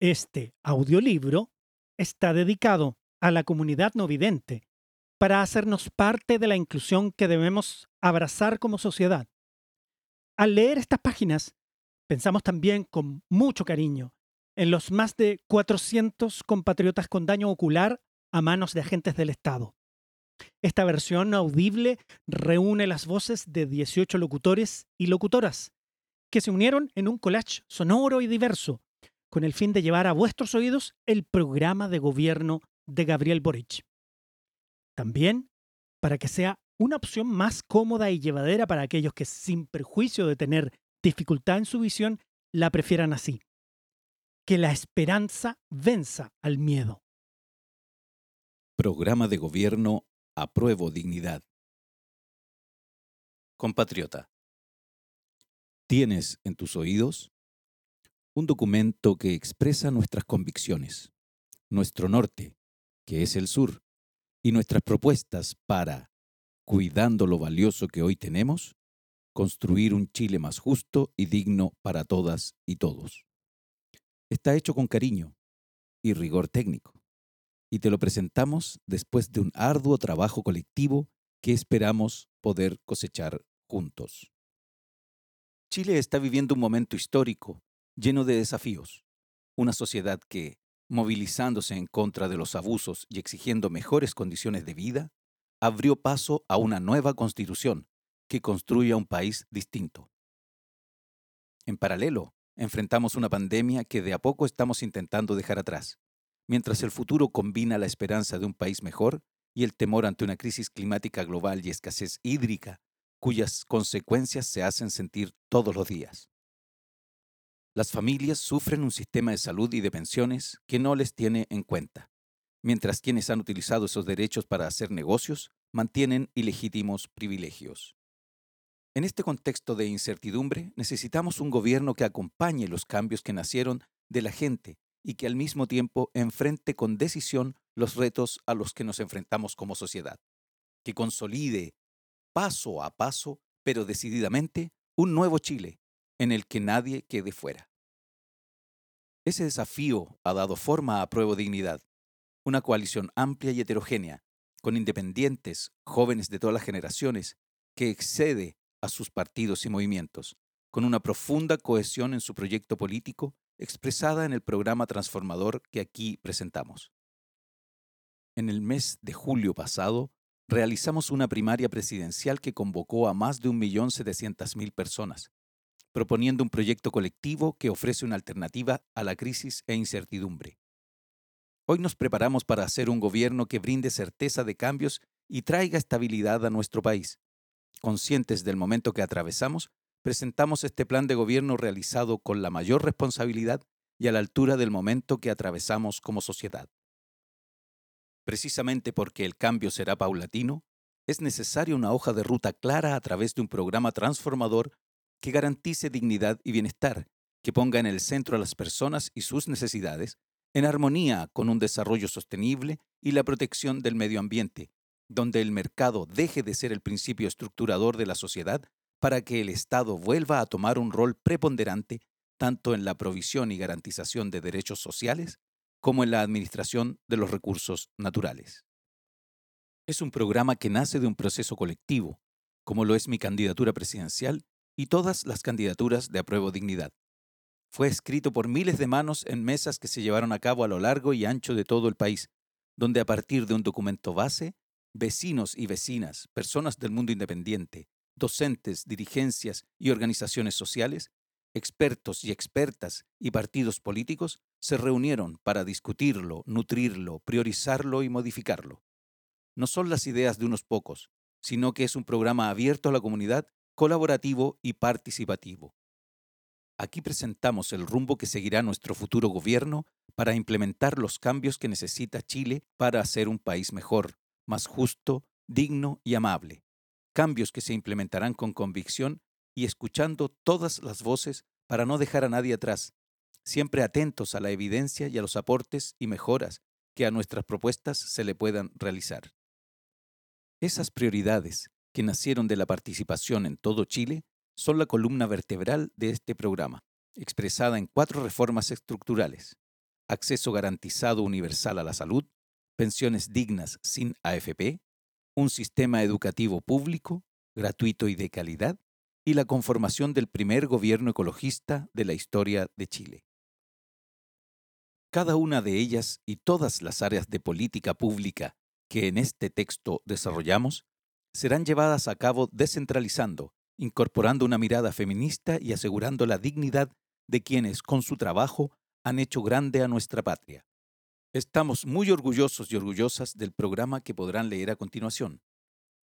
Este audiolibro está dedicado a la comunidad no vidente para hacernos parte de la inclusión que debemos abrazar como sociedad. Al leer estas páginas, pensamos también con mucho cariño en los más de 400 compatriotas con daño ocular a manos de agentes del Estado. Esta versión audible reúne las voces de 18 locutores y locutoras que se unieron en un collage sonoro y diverso con el fin de llevar a vuestros oídos el programa de gobierno de Gabriel Boric. También para que sea una opción más cómoda y llevadera para aquellos que, sin perjuicio de tener dificultad en su visión, la prefieran así. Que la esperanza venza al miedo. Programa de Gobierno Apruebo Dignidad. Compatriota, tienes en tus oídos un documento que expresa nuestras convicciones, nuestro norte, que es el sur, y nuestras propuestas para, cuidando lo valioso que hoy tenemos, construir un Chile más justo y digno para todas y todos. Está hecho con cariño y rigor técnico y te lo presentamos después de un arduo trabajo colectivo que esperamos poder cosechar juntos. Chile está viviendo un momento histórico lleno de desafíos, una sociedad que, movilizándose en contra de los abusos y exigiendo mejores condiciones de vida, abrió paso a una nueva constitución que construya un país distinto. En paralelo, enfrentamos una pandemia que de a poco estamos intentando dejar atrás mientras el futuro combina la esperanza de un país mejor y el temor ante una crisis climática global y escasez hídrica, cuyas consecuencias se hacen sentir todos los días. Las familias sufren un sistema de salud y de pensiones que no les tiene en cuenta, mientras quienes han utilizado esos derechos para hacer negocios mantienen ilegítimos privilegios. En este contexto de incertidumbre, necesitamos un gobierno que acompañe los cambios que nacieron de la gente y que al mismo tiempo enfrente con decisión los retos a los que nos enfrentamos como sociedad, que consolide paso a paso, pero decididamente, un nuevo Chile en el que nadie quede fuera. Ese desafío ha dado forma a Prueba Dignidad, una coalición amplia y heterogénea, con independientes, jóvenes de todas las generaciones, que excede a sus partidos y movimientos, con una profunda cohesión en su proyecto político expresada en el programa transformador que aquí presentamos. En el mes de julio pasado, realizamos una primaria presidencial que convocó a más de 1.700.000 personas, proponiendo un proyecto colectivo que ofrece una alternativa a la crisis e incertidumbre. Hoy nos preparamos para hacer un gobierno que brinde certeza de cambios y traiga estabilidad a nuestro país. Conscientes del momento que atravesamos, presentamos este plan de gobierno realizado con la mayor responsabilidad y a la altura del momento que atravesamos como sociedad. Precisamente porque el cambio será paulatino, es necesaria una hoja de ruta clara a través de un programa transformador que garantice dignidad y bienestar, que ponga en el centro a las personas y sus necesidades, en armonía con un desarrollo sostenible y la protección del medio ambiente, donde el mercado deje de ser el principio estructurador de la sociedad para que el Estado vuelva a tomar un rol preponderante tanto en la provisión y garantización de derechos sociales como en la administración de los recursos naturales. Es un programa que nace de un proceso colectivo, como lo es mi candidatura presidencial y todas las candidaturas de apruebo dignidad. Fue escrito por miles de manos en mesas que se llevaron a cabo a lo largo y ancho de todo el país, donde a partir de un documento base, vecinos y vecinas, personas del mundo independiente, docentes, dirigencias y organizaciones sociales, expertos y expertas y partidos políticos se reunieron para discutirlo, nutrirlo, priorizarlo y modificarlo. No son las ideas de unos pocos, sino que es un programa abierto a la comunidad, colaborativo y participativo. Aquí presentamos el rumbo que seguirá nuestro futuro gobierno para implementar los cambios que necesita Chile para hacer un país mejor, más justo, digno y amable, cambios que se implementarán con convicción y escuchando todas las voces para no dejar a nadie atrás, siempre atentos a la evidencia y a los aportes y mejoras que a nuestras propuestas se le puedan realizar. Esas prioridades que nacieron de la participación en todo Chile son la columna vertebral de este programa, expresada en cuatro reformas estructurales. acceso garantizado universal a la salud, pensiones dignas sin AFP, un sistema educativo público, gratuito y de calidad, y la conformación del primer gobierno ecologista de la historia de Chile. Cada una de ellas y todas las áreas de política pública que en este texto desarrollamos serán llevadas a cabo descentralizando, incorporando una mirada feminista y asegurando la dignidad de quienes con su trabajo han hecho grande a nuestra patria. Estamos muy orgullosos y orgullosas del programa que podrán leer a continuación.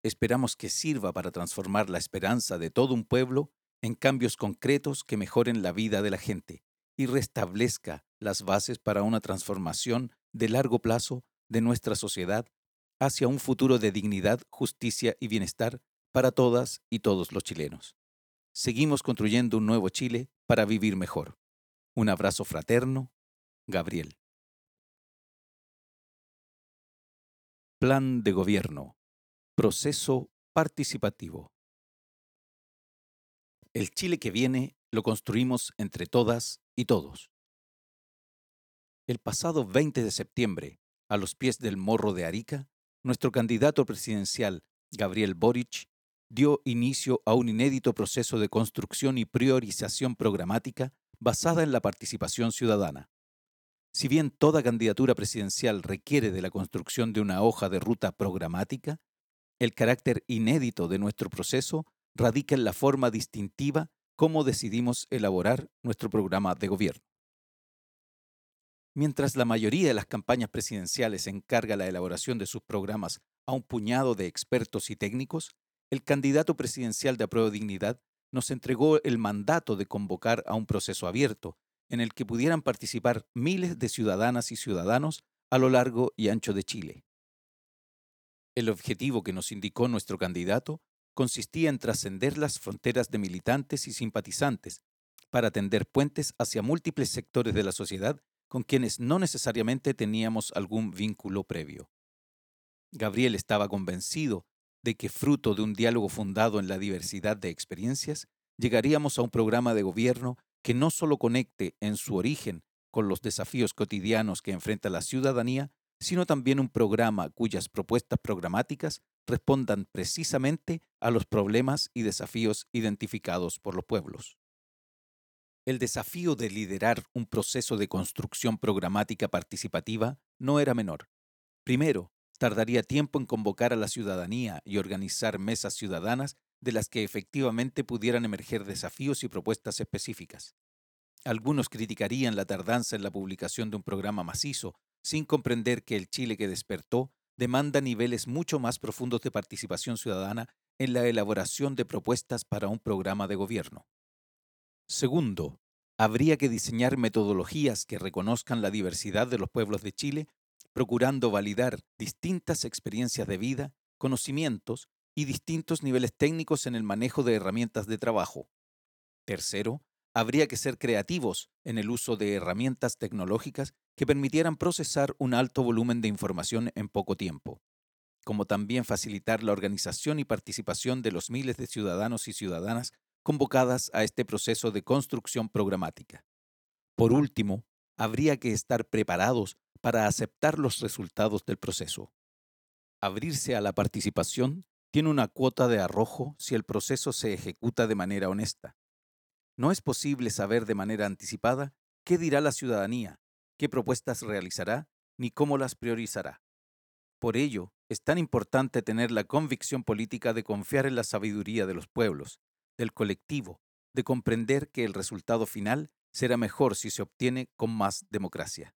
Esperamos que sirva para transformar la esperanza de todo un pueblo en cambios concretos que mejoren la vida de la gente y restablezca las bases para una transformación de largo plazo de nuestra sociedad hacia un futuro de dignidad, justicia y bienestar para todas y todos los chilenos. Seguimos construyendo un nuevo Chile para vivir mejor. Un abrazo fraterno, Gabriel. Plan de Gobierno. Proceso participativo. El Chile que viene lo construimos entre todas y todos. El pasado 20 de septiembre, a los pies del Morro de Arica, nuestro candidato presidencial, Gabriel Boric, dio inicio a un inédito proceso de construcción y priorización programática basada en la participación ciudadana. Si bien toda candidatura presidencial requiere de la construcción de una hoja de ruta programática, el carácter inédito de nuestro proceso radica en la forma distintiva como decidimos elaborar nuestro programa de gobierno. Mientras la mayoría de las campañas presidenciales encarga la elaboración de sus programas a un puñado de expertos y técnicos, el candidato presidencial de Apruebo Dignidad nos entregó el mandato de convocar a un proceso abierto en el que pudieran participar miles de ciudadanas y ciudadanos a lo largo y ancho de Chile. El objetivo que nos indicó nuestro candidato consistía en trascender las fronteras de militantes y simpatizantes para tender puentes hacia múltiples sectores de la sociedad con quienes no necesariamente teníamos algún vínculo previo. Gabriel estaba convencido de que fruto de un diálogo fundado en la diversidad de experiencias, llegaríamos a un programa de gobierno que no solo conecte en su origen con los desafíos cotidianos que enfrenta la ciudadanía, sino también un programa cuyas propuestas programáticas respondan precisamente a los problemas y desafíos identificados por los pueblos. El desafío de liderar un proceso de construcción programática participativa no era menor. Primero, tardaría tiempo en convocar a la ciudadanía y organizar mesas ciudadanas de las que efectivamente pudieran emerger desafíos y propuestas específicas. Algunos criticarían la tardanza en la publicación de un programa macizo, sin comprender que el Chile que despertó demanda niveles mucho más profundos de participación ciudadana en la elaboración de propuestas para un programa de gobierno. Segundo, habría que diseñar metodologías que reconozcan la diversidad de los pueblos de Chile, procurando validar distintas experiencias de vida, conocimientos y distintos niveles técnicos en el manejo de herramientas de trabajo. Tercero, habría que ser creativos en el uso de herramientas tecnológicas que permitieran procesar un alto volumen de información en poco tiempo, como también facilitar la organización y participación de los miles de ciudadanos y ciudadanas convocadas a este proceso de construcción programática. Por último, habría que estar preparados para aceptar los resultados del proceso. Abrirse a la participación tiene una cuota de arrojo si el proceso se ejecuta de manera honesta. No es posible saber de manera anticipada qué dirá la ciudadanía, qué propuestas realizará, ni cómo las priorizará. Por ello, es tan importante tener la convicción política de confiar en la sabiduría de los pueblos, del colectivo, de comprender que el resultado final será mejor si se obtiene con más democracia.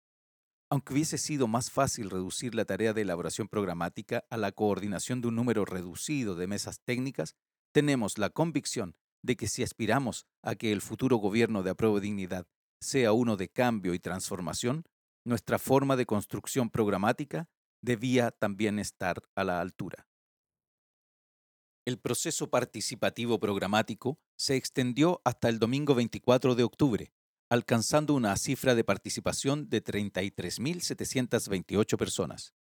Aunque hubiese sido más fácil reducir la tarea de elaboración programática a la coordinación de un número reducido de mesas técnicas, tenemos la convicción de que si aspiramos a que el futuro gobierno de apruebo dignidad sea uno de cambio y transformación, nuestra forma de construcción programática debía también estar a la altura el proceso participativo programático se extendió hasta el domingo 24 de octubre, alcanzando una cifra de participación de 33.728 personas.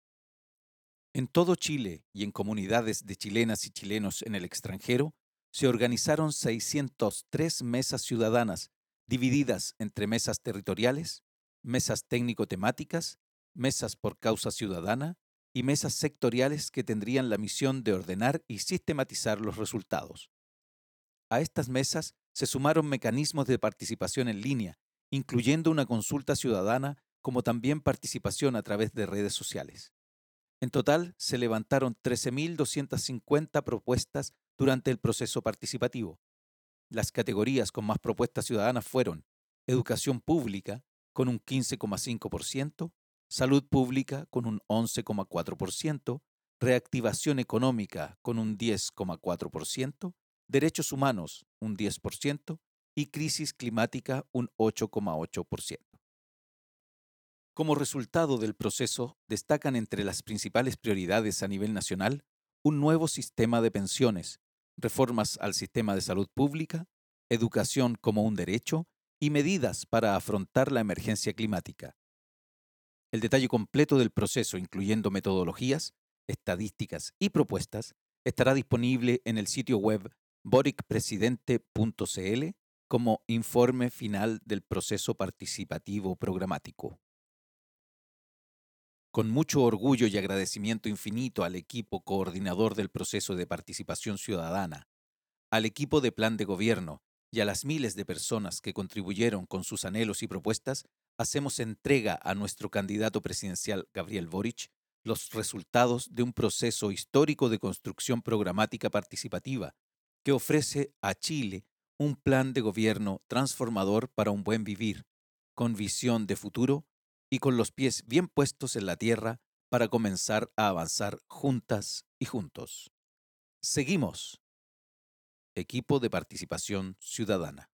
En todo Chile y en comunidades de chilenas y chilenos en el extranjero, se organizaron 603 mesas ciudadanas, divididas entre mesas territoriales, mesas técnico-temáticas, mesas por causa ciudadana y mesas sectoriales que tendrían la misión de ordenar y sistematizar los resultados. A estas mesas se sumaron mecanismos de participación en línea, incluyendo una consulta ciudadana como también participación a través de redes sociales. En total, se levantaron 13.250 propuestas durante el proceso participativo. Las categorías con más propuestas ciudadanas fueron educación pública, con un 15,5%, salud pública, con un 11,4%, reactivación económica, con un 10,4%, derechos humanos, un 10%, y crisis climática, un 8,8%. Como resultado del proceso, destacan entre las principales prioridades a nivel nacional un nuevo sistema de pensiones, reformas al sistema de salud pública, educación como un derecho y medidas para afrontar la emergencia climática. El detalle completo del proceso, incluyendo metodologías, estadísticas y propuestas, estará disponible en el sitio web boricpresidente.cl como informe final del proceso participativo programático. Con mucho orgullo y agradecimiento infinito al equipo coordinador del proceso de participación ciudadana, al equipo de plan de gobierno y a las miles de personas que contribuyeron con sus anhelos y propuestas, hacemos entrega a nuestro candidato presidencial Gabriel Boric los resultados de un proceso histórico de construcción programática participativa que ofrece a Chile un plan de gobierno transformador para un buen vivir, con visión de futuro y con los pies bien puestos en la tierra para comenzar a avanzar juntas y juntos. Seguimos. Equipo de Participación Ciudadana.